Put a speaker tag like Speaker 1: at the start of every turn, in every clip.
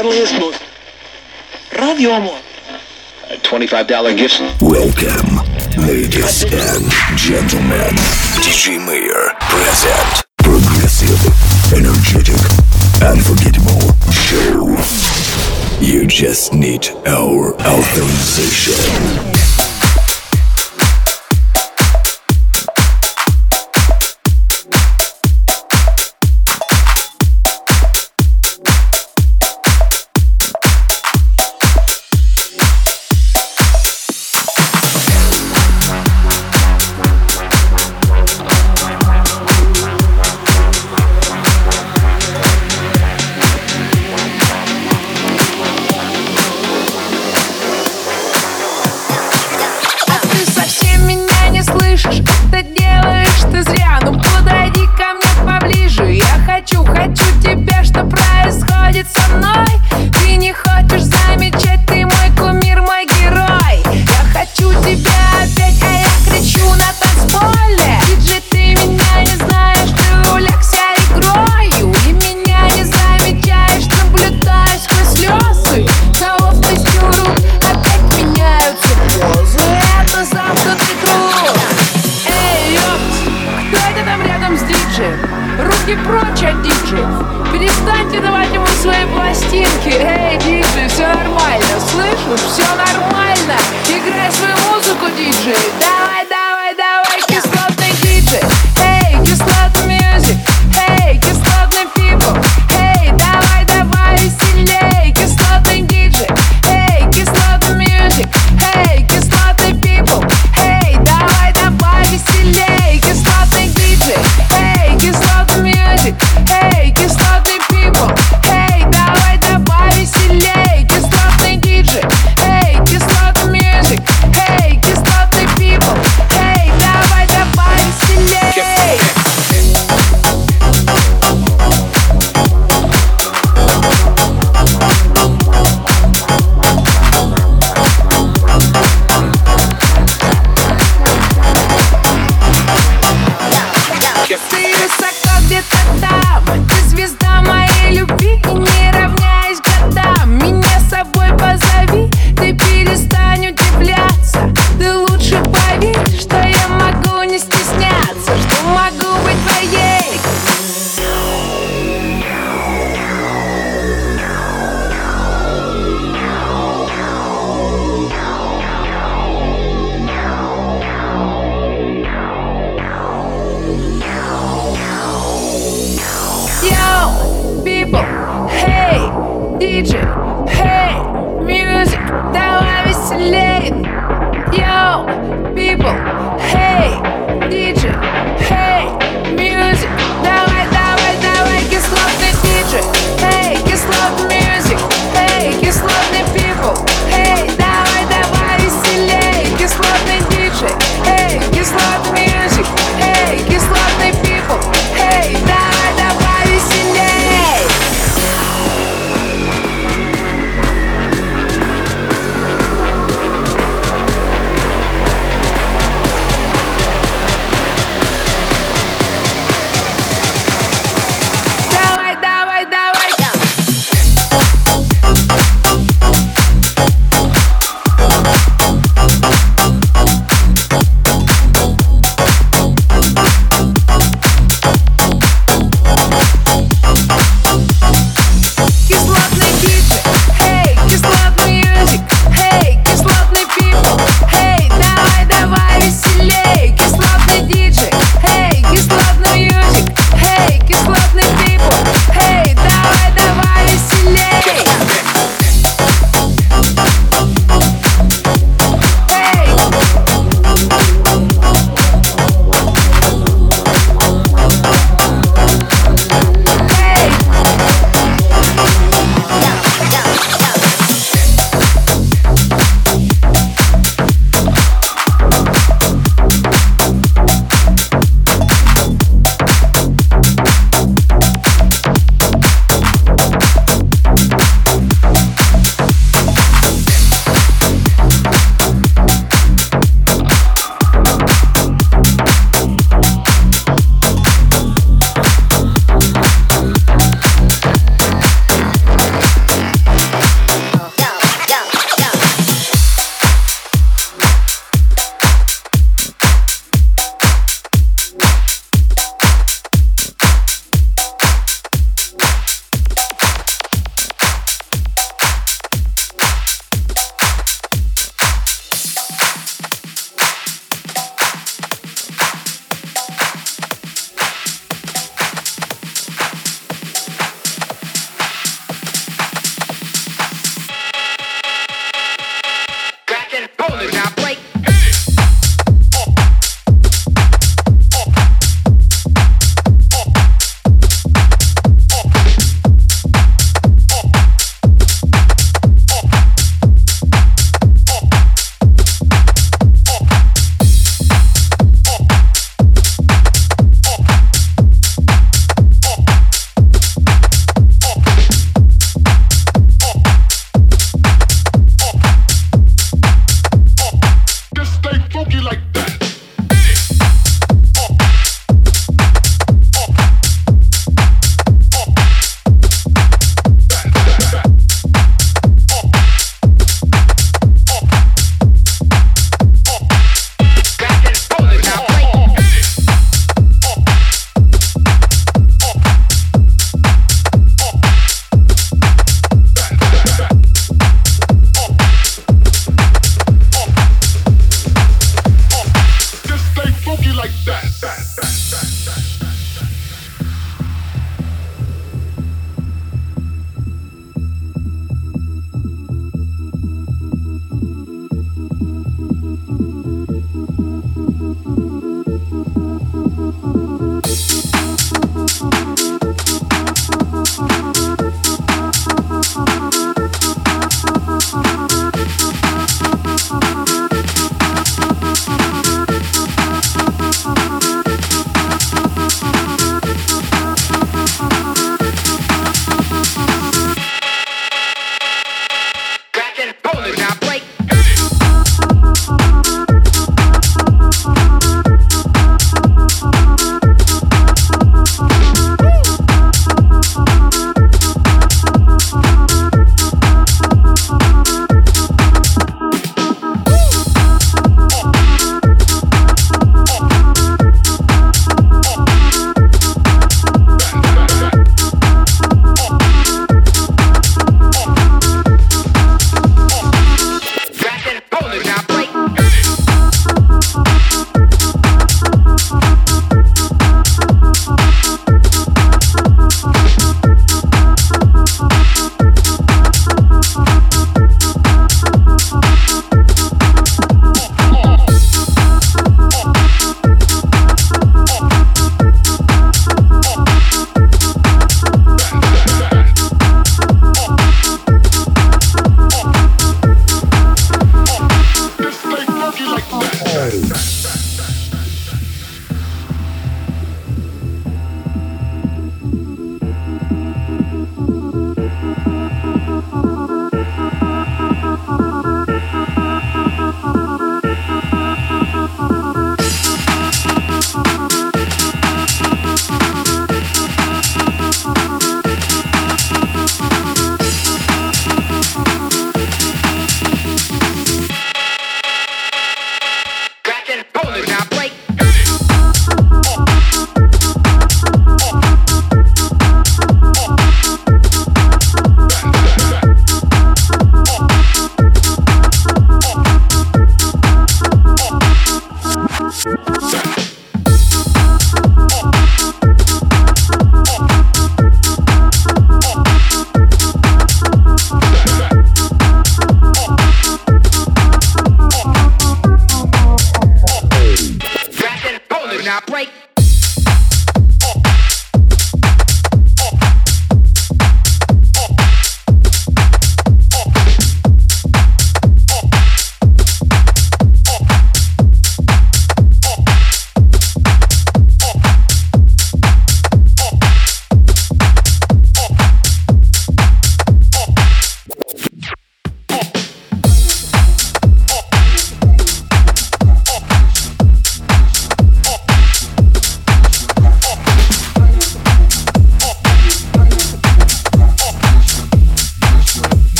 Speaker 1: friendliest, most Radio More. $25 gift.
Speaker 2: Welcome, ladies and gentlemen. DJ Mayor present progressive, energetic, unforgettable show. You just need our authorization.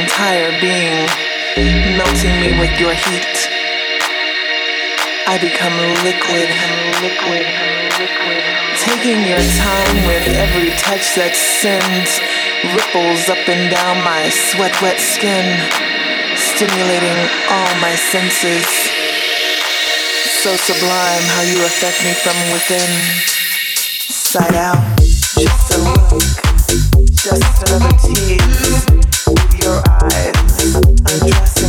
Speaker 3: entire being, melting me with your heat. I become liquid, liquid, liquid. Taking your time with every touch that sends ripples up and down my sweat wet skin, stimulating all my senses. So sublime how you affect me from within, side out. Just a look, just another tease eyes, undress.